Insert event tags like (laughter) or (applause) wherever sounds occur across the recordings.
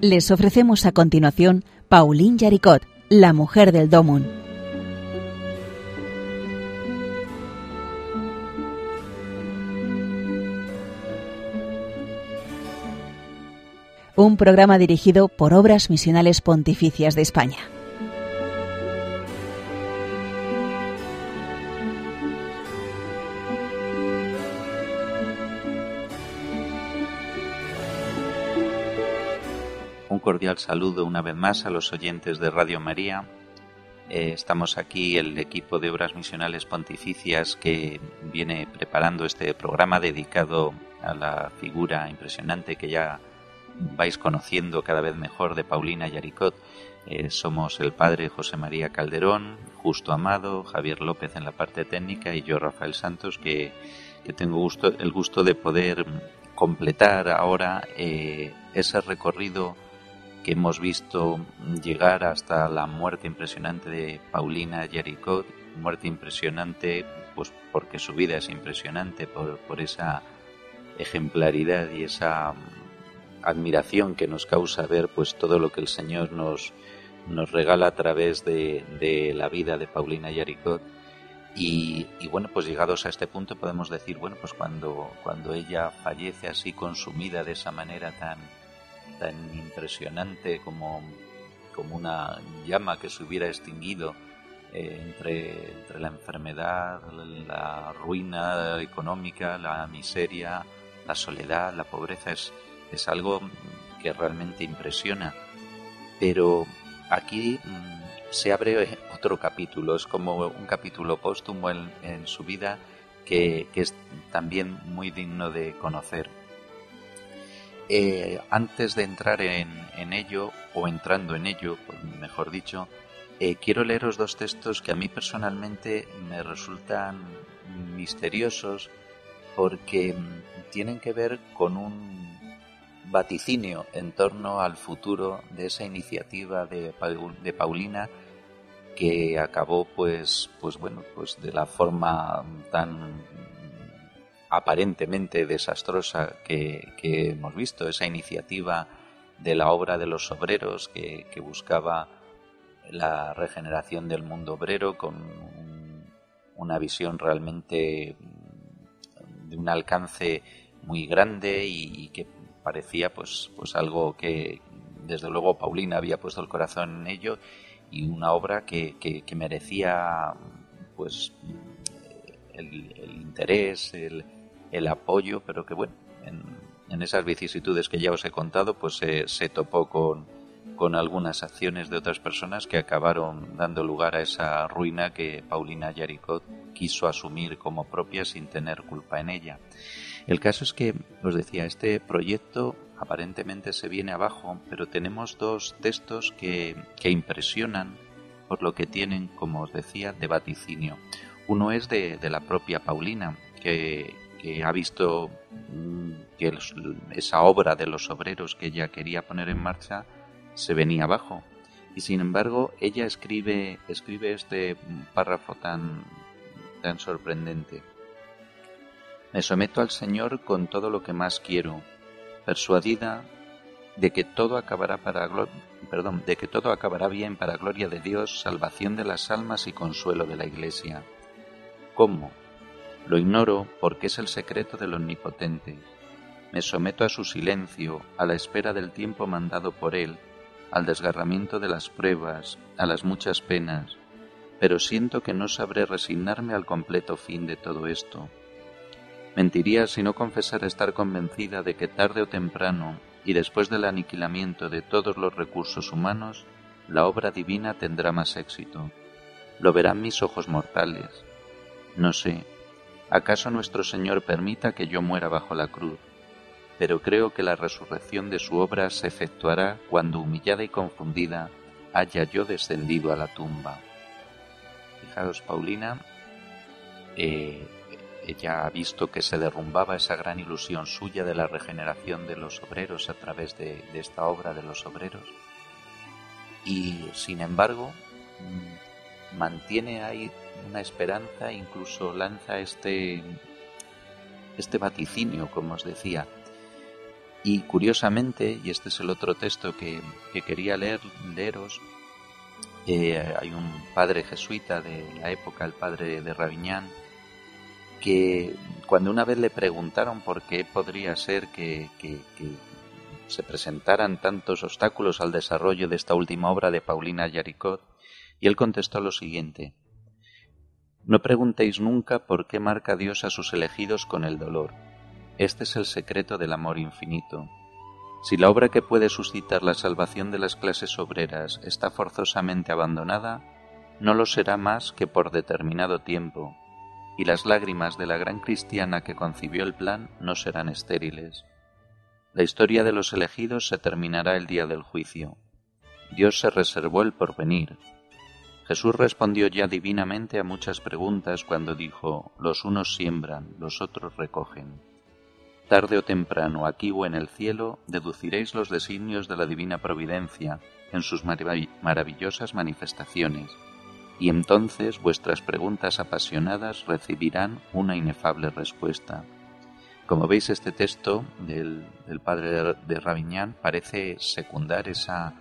Les ofrecemos a continuación Pauline Yaricot, la mujer del Domun. Un programa dirigido por Obras Misionales Pontificias de España. Saludo una vez más a los oyentes de Radio María. Eh, estamos aquí el equipo de Obras Misionales Pontificias que viene preparando este programa dedicado a la figura impresionante que ya vais conociendo cada vez mejor de Paulina Yaricot. Eh, somos el padre José María Calderón, Justo Amado, Javier López en la parte técnica y yo Rafael Santos que, tengo gusto, el gusto de poder completar ahora eh, ese recorrido que hemos visto llegar hasta la muerte impresionante de Paulina Jericot, muerte impresionante pues porque su vida es impresionante por, por esa ejemplaridad y esa admiración que nos causa ver pues todo lo que el Señor nos, nos regala a través de, de la vida de Paulina Yaricot y, y, bueno pues llegados a este punto podemos decir bueno pues cuando cuando ella fallece así consumida de esa manera tan tan impresionante como, como una llama que se hubiera extinguido eh, entre, entre la enfermedad, la ruina económica, la miseria, la soledad, la pobreza, es, es algo que realmente impresiona. Pero aquí mm, se abre otro capítulo, es como un capítulo póstumo en, en su vida que, que, es también muy digno de conocer. Eh, antes de entrar en, ello, o entrando en ello, mejor dicho, eh, quiero leeros dos textos que a mí personalmente me resultan misteriosos porque mm, tienen que ver con un vaticinio en torno al futuro de esa iniciativa de, de Paulina que acabó pues pues bueno pues de la forma tan aparentemente desastrosa que, hemos visto, esa iniciativa de la obra de los obreros que, buscaba la regeneración del mundo obrero con una visión realmente de un alcance muy grande y, que parecía pues pues algo que desde luego Paulina había puesto el corazón en ello y una obra que, merecía pues el, el interés el, el apoyo, pero que bueno, en, esas vicisitudes que ya os he contado, pues se, topó con, con algunas acciones de otras personas que acabaron dando lugar a esa ruina que Paulina Yaricot quiso asumir como propia sin tener culpa en ella. El caso es que, os decía, este proyecto aparentemente se viene abajo, pero tenemos dos textos que, que impresionan por lo que tienen, como os decía, de vaticinio. Uno es de, de la propia Paulina, que, que ha visto mm, que esa obra de los obreros que ella quería poner en marcha se venía abajo. Y sin embargo, ella escribe, escribe este párrafo tan, tan sorprendente. Me someto al Señor con todo lo que más quiero, persuadida de que todo acabará para perdón, de que todo acabará bien para gloria de Dios, salvación de las almas y consuelo de la Iglesia. ¿Cómo? Lo ignoro porque es el secreto del Omnipotente. Me someto a su silencio, a la espera del tiempo mandado por él, al desgarramiento de las pruebas, a las muchas penas, pero siento que no sabré resignarme al completo fin de todo esto. Mentiría si no confesara estar convencida de que tarde o temprano, y después del aniquilamiento de todos los recursos humanos, la obra divina tendrá más éxito. Lo verán mis ojos mortales. No sé, ¿Acaso nuestro Señor permita que yo muera bajo la cruz? Pero creo que la resurrección de su obra se efectuará cuando humillada y confundida haya yo descendido a la tumba. Fijaos, Paulina, eh, ella ha visto que se derrumbaba esa gran ilusión suya de la regeneración de los obreros a través de esta obra de los obreros. Y sin embargo, mantiene ahí una esperanza, incluso lanza este, este vaticinio, como os decía. Y curiosamente, y este es el otro texto que, quería leer, leeros, eh, hay un padre jesuita de la época, el padre de Raviñán, que cuando una vez le preguntaron por qué podría ser que, se presentaran tantos obstáculos al desarrollo de esta última obra de Paulina Yaricot, y él contestó lo siguiente, No preguntéis nunca por qué marca Dios a sus elegidos con el dolor. Este es el secreto del amor infinito. Si la obra que puede suscitar la salvación de las clases obreras está forzosamente abandonada, no lo será más que por determinado tiempo, y las lágrimas de la gran cristiana que concibió el plan no serán estériles. La historia de los elegidos se terminará el día del juicio. Dios se reservó el porvenir. Jesús respondió ya divinamente a muchas preguntas cuando dijo, los unos siembran, los otros recogen. Tarde o temprano, aquí o en el cielo, deduciréis los designios de la divina providencia en sus maravillosas manifestaciones y entonces vuestras preguntas apasionadas recibirán una inefable respuesta. Como veis, este texto del, padre de, Raviñán parece secundar esa,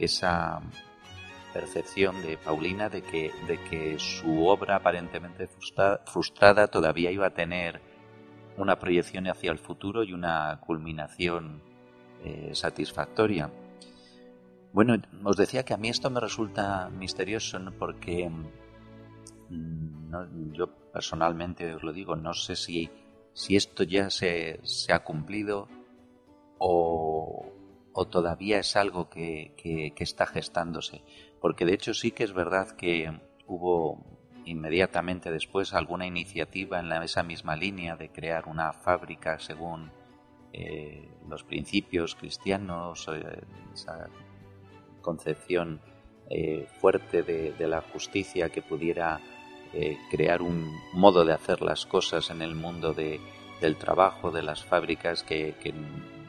esa percepción de Paulina de que, de que su obra aparentemente frustrada todavía iba a tener una proyección hacia el futuro y una culminación eh, satisfactoria. Bueno, os decía que a mí esto me resulta misterioso porque mm, yo personalmente os lo digo, no sé si, si esto ya se, se ha cumplido o, o, todavía es algo que, que, está gestándose. Porque de hecho sí que es verdad que hubo inmediatamente después alguna iniciativa en esa misma línea de crear una fábrica según eh, los principios cristianos, eh, concepción eh, fuerte de, la justicia que pudiera crear un modo de hacer las cosas en el mundo del trabajo, de las fábricas, que,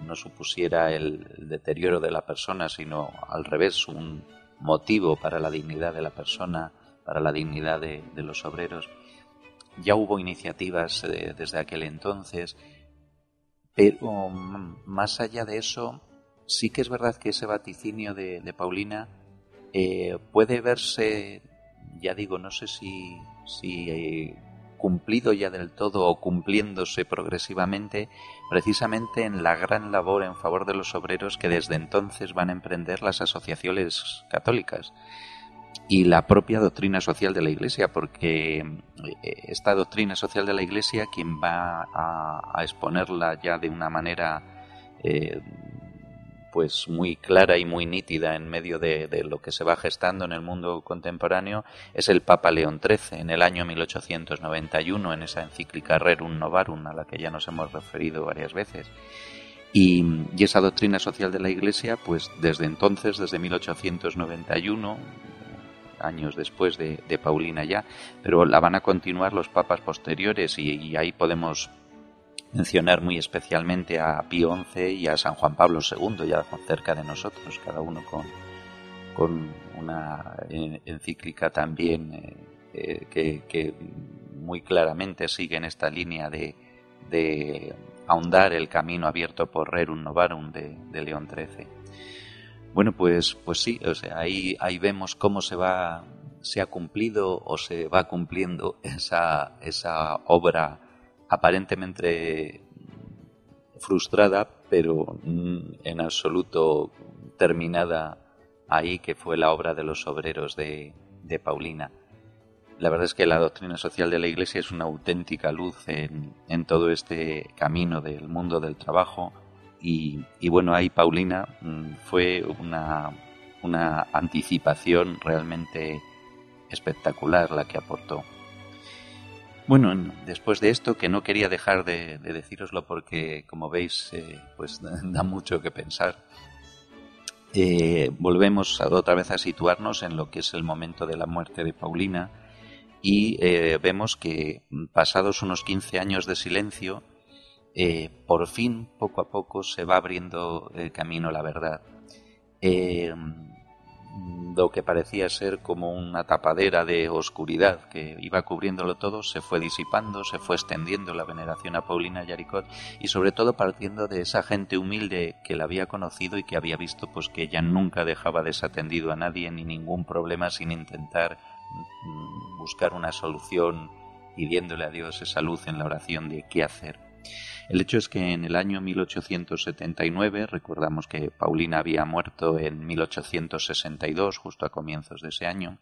no supusiera el, deterioro de la persona, sino al revés, un motivo para la dignidad de la persona, para la dignidad de, los obreros. Ya hubo iniciativas eh, desde aquel entonces, pero mm, más allá de eso, sí que es verdad que ese vaticinio de, Paulina eh, puede verse, ya digo, no sé si, si eh, cumplido ya del todo o cumpliéndose progresivamente, precisamente en la gran labor en favor de los obreros que desde entonces van a emprender las asociaciones católicas y la propia doctrina social de la Iglesia, porque eh, esta doctrina social de la Iglesia, quien va a, exponerla ya de una manera pues muy clara y muy nítida en medio de, lo que se va gestando en el mundo contemporáneo es el Papa León XIII en el año 1891 en esa encíclica Rerum Novarum a la que ya nos hemos referido varias veces. Y, esa doctrina social de la Iglesia, pues desde entonces, desde 1891, años después de, Paulina ya, pero la van a continuar los papas posteriores y ahí podemos mencionar muy especialmente a Pío XI y a San Juan Pablo II, ya cerca de nosotros, cada uno con, con una encíclica también eh, eh, que, muy claramente sigue en esta línea de, de ahondar el camino abierto por Rerum Novarum de, de León XIII. Bueno, pues, pues sí, o sea, ahí, ahí vemos cómo se va, se ha cumplido o se va cumpliendo esa, esa obra aparentemente frustrada, pero en absoluto terminada ahí, que fue la obra de los obreros de, Paulina. La verdad es que la doctrina social de la Iglesia es una auténtica luz en, todo este camino del mundo del trabajo y, bueno, ahí Paulina mm, fue una, una anticipación realmente espectacular la que aportó. Bueno, después de esto, que no quería dejar de, de deciroslo porque, como veis, eh, pues (laughs) da mucho que pensar, eh, volvemos otra vez a situarnos en lo que es el momento de la muerte de Paulina y eh, vemos que pasados unos 15 años de silencio, por fin, poco a poco, se va abriendo el camino la verdad. Lo que parecía ser como una tapadera de oscuridad que iba cubriéndolo todo, se fue disipando, se fue extendiendo la veneración a Paulina Yaricot y sobre todo partiendo de esa gente humilde que la había conocido y que había visto pues que ella nunca dejaba desatendido a nadie ni ningún problema sin intentar mm, buscar una solución pidiéndole a Dios esa luz en la oración de qué hacer. El hecho es que en el año 1879, recordamos que Paulina había muerto en 1862, justo a comienzos de ese año,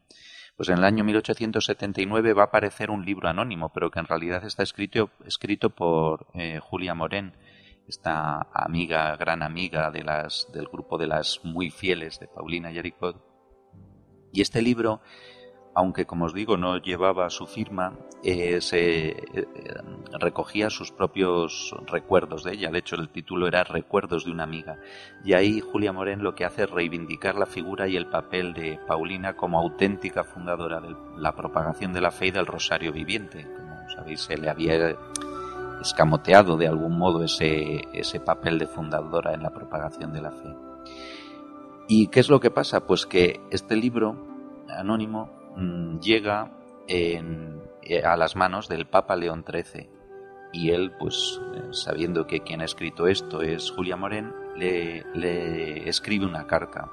pues en el año 1879 va a aparecer un libro anónimo, pero que en realidad está escrito, escrito por eh, Julia Morén, esta amiga, gran amiga de las, del grupo de las muy fieles de Paulina Yaricot. Y este libro aunque como os digo no llevaba su firma, eh, se eh, recogía sus propios recuerdos de ella. De hecho, el título era Recuerdos de una amiga. Y ahí Julia Morén lo que hace es reivindicar la figura y el papel de Paulina como auténtica fundadora de la propagación de la fe y del Rosario Viviente. Como sabéis, se le había escamoteado de algún modo ese, ese papel de fundadora en la propagación de la fe. ¿Y qué es lo que pasa? Pues que este libro anónimo llega en, eh, a las manos del Papa León XIII y él, pues eh, sabiendo que quien ha escrito esto es Julia Morén, le, le escribe una carta.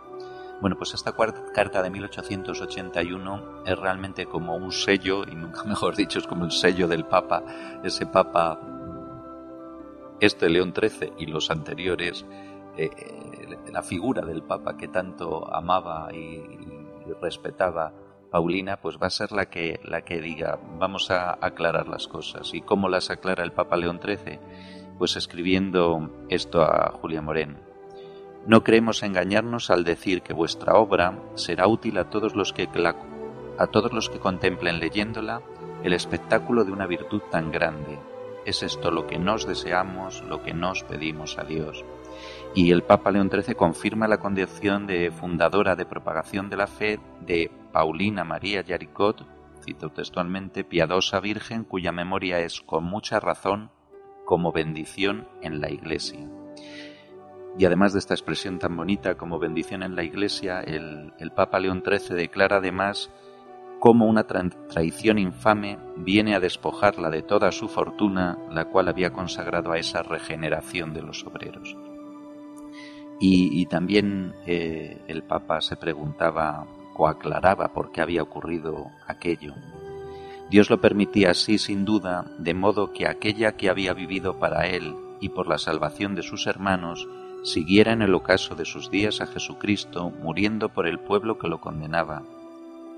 Bueno, pues esta carta de 1881 es realmente como un sello, y nunca (laughs) mejor dicho, es como el sello del Papa, ese Papa, este León XIII y los anteriores, eh, la figura del Papa que tanto amaba y respetaba Paulina pues va a ser la que, la que diga vamos a aclarar las cosas. ¿Y cómo las aclara el Papa León XIII? Pues escribiendo esto a Julia Morén. No creemos engañarnos al decir que vuestra obra será útil a todos los que, a todos los que contemplen leyéndola el espectáculo de una virtud tan grande. Es esto lo que nos deseamos, lo que nos pedimos a Dios. Y el Papa León XIII confirma la condición de fundadora de propagación de la fe de Paulina María Yaricot, cito textualmente, piadosa virgen cuya memoria es con mucha razón como bendición en la Iglesia. Y además de esta expresión tan bonita como bendición en la Iglesia, el, Papa León XIII declara además cómo una traición infame viene a despojarla de toda su fortuna, la cual había consagrado a esa regeneración de los obreros. Y, también eh, el Papa se preguntaba o aclaraba por qué había ocurrido aquello. Dios lo permitía así sin duda, de modo que aquella que había vivido para él y por la salvación de sus hermanos, siguiera en el ocaso de sus días a Jesucristo, muriendo por el pueblo que lo condenaba,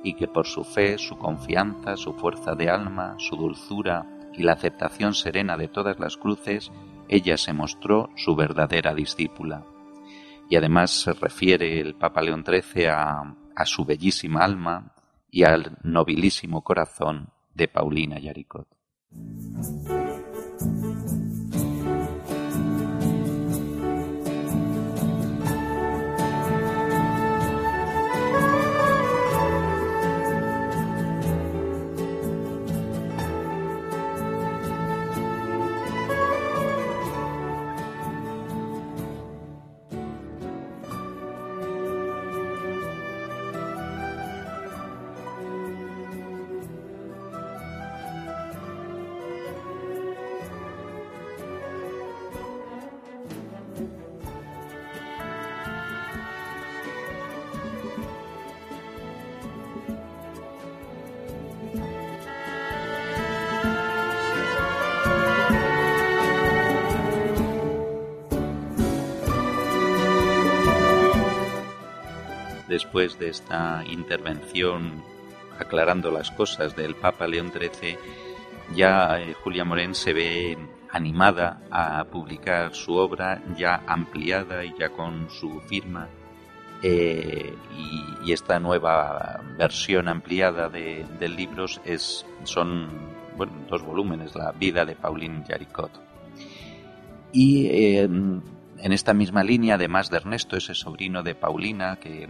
y que por su fe, su confianza, su fuerza de alma, su dulzura y la aceptación serena de todas las cruces, ella se mostró su verdadera discípula y además se refiere el Papa León XIII a, a su bellísima alma y al nobilísimo corazón de Paulina Yaricot. Después de esta intervención aclarando las cosas del Papa León XIII, ya eh, Julia Morén se ve animada a publicar su obra ya ampliada y ya con su firma. Eh, y, esta nueva versión ampliada de, del libro es, son dos volúmenes, La vida de Pauline Jaricot. Y eh, en esta misma línea, además de Ernesto, ese sobrino de Paulina, que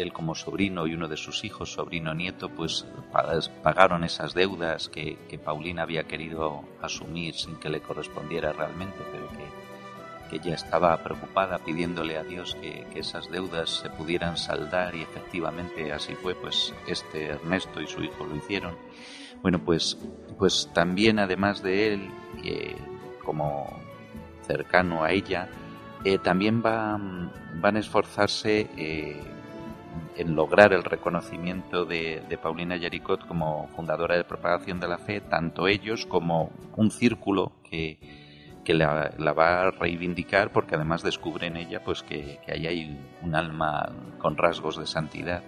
él como sobrino y uno de sus hijos, sobrino nieto, pues pagaron esas deudas que, Paulina había querido asumir sin que le correspondiera realmente, pero que que ya estaba preocupada pidiéndole a Dios que, esas deudas se pudieran saldar y efectivamente así fue, pues este Ernesto y su hijo lo hicieron. Bueno, pues, pues también además de él, eh, como cercano a ella, eh, también van a esforzarse eh, en lograr el reconocimiento de, Paulina Yaricot como fundadora de propagación de la fe, tanto ellos como un círculo que, la, va a reivindicar porque además descubre en ella pues que, ahí hay un alma con rasgos de santidad.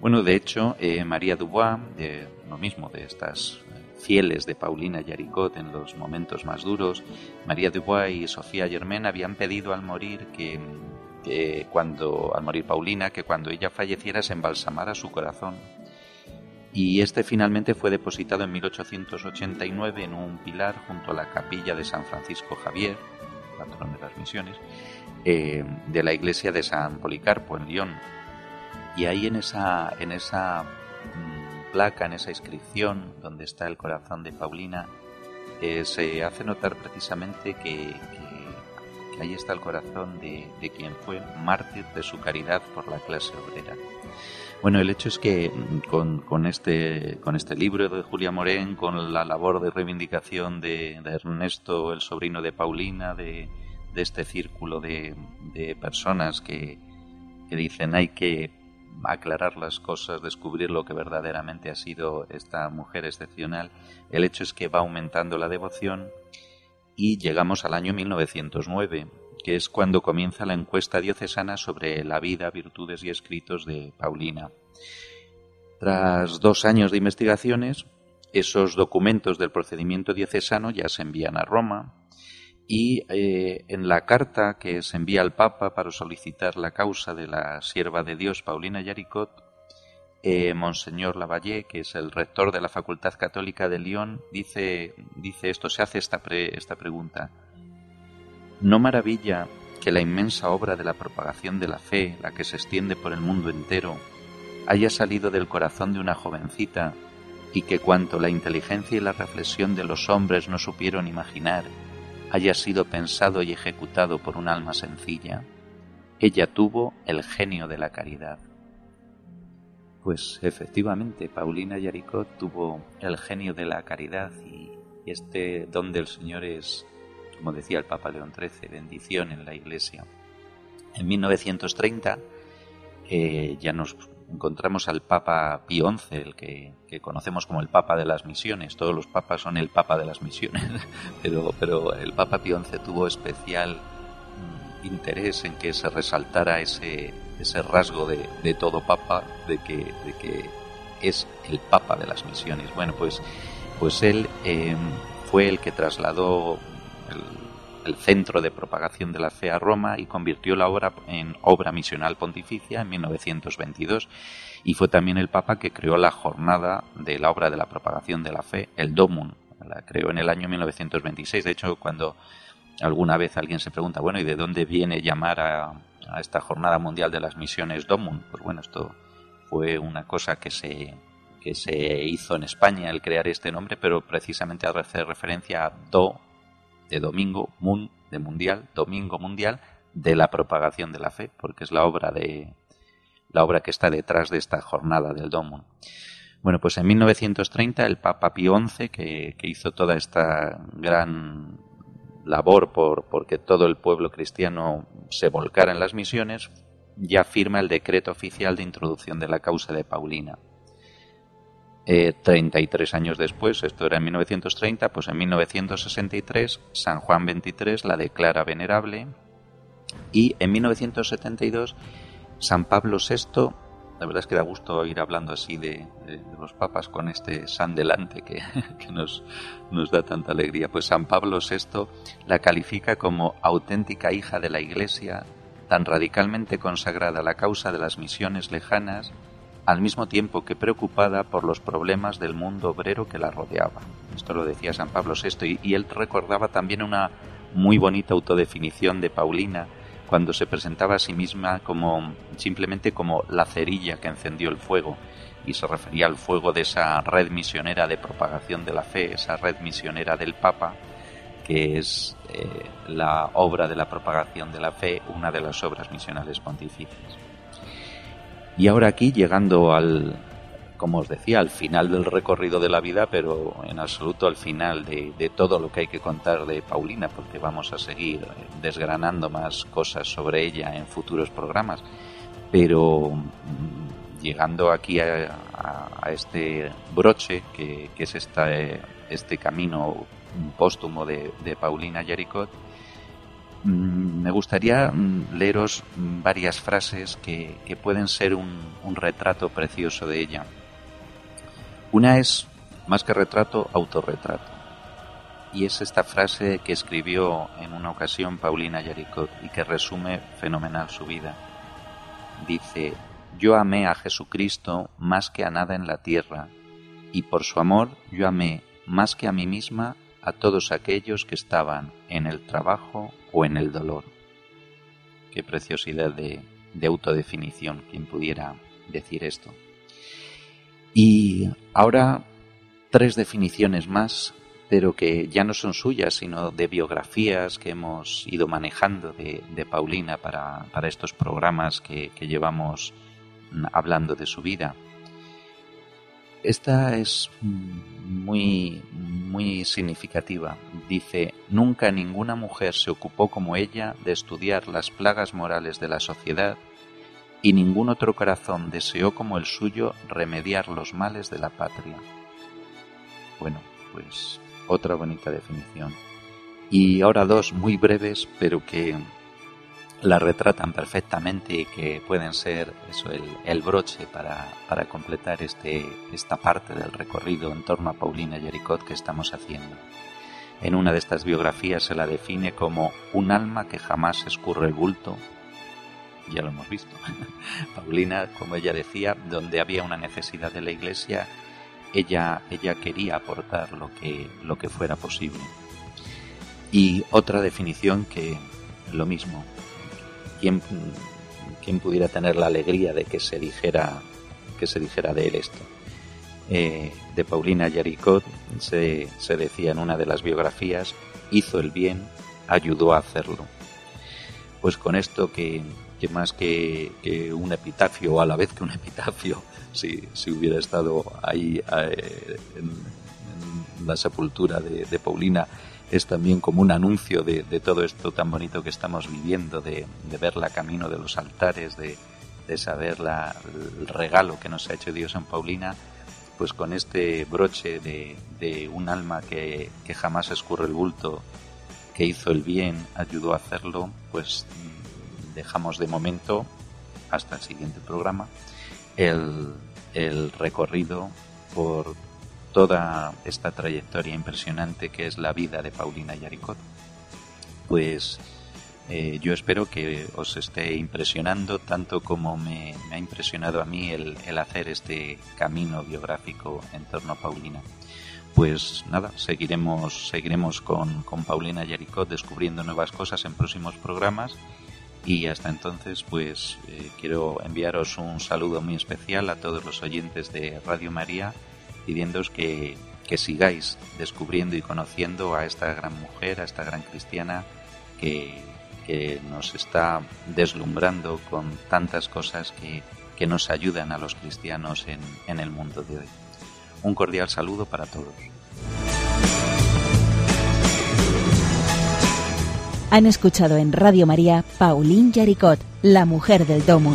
Bueno, de hecho, eh, María Dubois, de, lo mismo, de estas fieles de Paulina Yaricot en los momentos más duros, María Dubois y Sofía Germain habían pedido al morir que, cuando al morir Paulina que cuando ella falleciera se embalsamara su corazón. Y este finalmente fue depositado en 1889 en un pilar junto a la capilla de San Francisco Javier, patrón de las misiones, eh, de la iglesia de San Policarpo en Lyon. Y ahí en esa, en esa mm, placa, en esa inscripción donde está el corazón de Paulina, eh, se hace notar precisamente que, ahí está el corazón de, quien fue mártir de su caridad por la clase obrera. Bueno, el hecho es que mm, con, este, con este libro de Julia Morén, con la labor de reivindicación de, Ernesto, el sobrino de Paulina, de, este círculo de, personas que, que dicen hay que aclarar las cosas, descubrir lo que verdaderamente ha sido esta mujer excepcional, el hecho es que va aumentando la devoción y llegamos al año 1909, que es cuando comienza la encuesta diocesana sobre la vida, virtudes y escritos de Paulina. Tras dos años de investigaciones, esos documentos del procedimiento diocesano ya se envían a Roma y eh, en la carta que se envía al Papa para solicitar la causa de la sierva de Dios Paulina Yaricot, eh, Monseñor Lavalle, que es el rector de la Facultad Católica de Lyon, dice, dice esto, se hace esta, esta pregunta. ¿No maravilla que la inmensa obra de la propagación de la fe, la que se extiende por el mundo entero, haya salido del corazón de una jovencita y que cuanto la inteligencia y la reflexión de los hombres no supieron imaginar, haya sido pensado y ejecutado por un alma sencilla? Ella tuvo el genio de la caridad. Pues efectivamente, Paulina Yaricot tuvo el genio de la caridad y este don del Señor es, como decía el Papa León XIII, bendición en la Iglesia. En 1930 eh, ya nos encontramos al Papa Pío XI, el que, conocemos como el Papa de las Misiones. Todos los papas son el Papa de las Misiones, (laughs) pero, pero el Papa Pío XI tuvo especial interés en que se resaltara ese, ese rasgo de, todo papa, de que, de que es el papa de las misiones. Bueno, pues, pues él em, fue el que trasladó el, centro de propagación de la fe a Roma y convirtió la obra en obra misional pontificia en 1922 y fue también el papa que creó la jornada de la obra de la propagación de la fe, el Domum, la creó en el año 1926. De hecho, cuando alguna vez alguien se pregunta, bueno, ¿y de dónde viene llamar a, esta Jornada Mundial de las Misiones DOMUN. Pues bueno, esto fue una cosa que se, que se hizo en España el crear este nombre, pero precisamente hace referencia a Do de domingo, Mun de mundial, domingo mundial de la propagación de la fe, porque es la obra de la obra que está detrás de esta jornada del Domun. Bueno, pues en 1930 el Papa Pío XI, que, que hizo toda esta gran labor por porque todo el pueblo cristiano se volcara en las misiones, ya firma el decreto oficial de introducción de la causa de Paulina. Eh, 33 años después, esto era en 1930, pues en 1963 San Juan XXIII la declara venerable y en 1972 San Pablo VI la verdad es que da gusto ir hablando así de, los papas con este San delante (laughs) que, nos, nos, da tanta alegría. Pues San Pablo VI la califica como auténtica hija de la Iglesia, tan radicalmente consagrada a la causa de las misiones lejanas, al mismo tiempo que preocupada por los problemas del mundo obrero que la rodeaba. Esto lo decía San Pablo VI y él recordaba también una muy bonita autodefinición de Paulina, cuando se presentaba a sí misma como simplemente como la cerilla que encendió el fuego y se refería al fuego de esa red misionera de propagación de la fe, esa red misionera del Papa que es eh, la obra de la propagación de la fe, una de las obras misionales pontificias. Y ahora aquí, llegando al, como os decía, al final del recorrido de la vida, pero en absoluto al final de, todo lo que hay que contar de Paulina, porque vamos a seguir desgranando más cosas sobre ella en futuros programas. Pero mm, llegando aquí a, este broche, que, es esta, este camino póstumo de, Paulina Yaricot, mm, me gustaría mm, leeros varias frases que, que pueden ser un, un, retrato precioso de ella. Una es, más que retrato, autorretrato. Y es esta frase que escribió en una ocasión Paulina Yaricot y que resume fenomenal su vida. Dice, yo amé a Jesucristo más que a nada en la tierra, y por su amor yo amé más que a mí misma a todos aquellos que estaban en el trabajo o en el dolor. Qué preciosidad de, de autodefinición, quien pudiera decir esto. Y ahora tres definiciones más, pero que ya no son suyas, sino de biografías que hemos ido manejando de, Paulina para, para, estos programas que, que llevamos hablando de su vida. Esta es muy, muy significativa. Dice, nunca ninguna mujer se ocupó como ella de estudiar las plagas morales de la sociedad y ningún otro corazón deseó como el suyo remediar los males de la patria. Bueno, pues otra bonita definición. Y ahora dos muy breves, pero que la retratan perfectamente y que pueden ser eso, el, broche para, para, completar este, esta parte del recorrido en torno a Paulina Jericot que estamos haciendo. En una de estas biografías se la define como un alma que jamás escurre el bulto. Ya lo hemos visto. (laughs) Paulina, como ella decía, donde había una necesidad de la iglesia, ella, ella quería aportar lo que, lo que fuera posible. Y otra definición que lo mismo, ¿quién, quién pudiera tener la alegría de que se dijera, que se dijera de él esto? Eh, de Paulina Yaricot se, se decía en una de las biografías, hizo el bien, ayudó a hacerlo. Pues con esto que, que más que, que, un epitafio, a la vez que un epitafio, si, si hubiera estado ahí eh, en, en, la sepultura de, de Paulina, es también como un anuncio de, de, todo esto tan bonito que estamos viviendo, de, de verla camino de los altares, de, saber la, el regalo que nos ha hecho Dios en Paulina, pues con este broche de un alma que, que, jamás escurre el bulto, que hizo el bien, ayudó a hacerlo, pues dejamos de momento, hasta el siguiente programa, el, el recorrido por toda esta trayectoria impresionante que es la vida de Paulina Yaricot. Pues eh, yo espero que os esté impresionando tanto como me, ha impresionado a mí el, el, hacer este camino biográfico en torno a Paulina. Pues nada, seguiremos, seguiremos con, con Paulina Yaricot descubriendo nuevas cosas en próximos programas y hasta entonces pues eh, quiero enviaros un saludo muy especial a todos los oyentes de Radio María pidiéndoos que, que sigáis descubriendo y conociendo a esta gran mujer, a esta gran cristiana que, que nos está deslumbrando con tantas cosas que, que nos ayudan a los cristianos en, en el mundo de hoy. Un cordial saludo para todos. Han escuchado en Radio María Pauline Yaricot, la mujer del domo.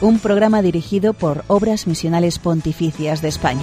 un programa dirigido por Obras Misionales Pontificias de España.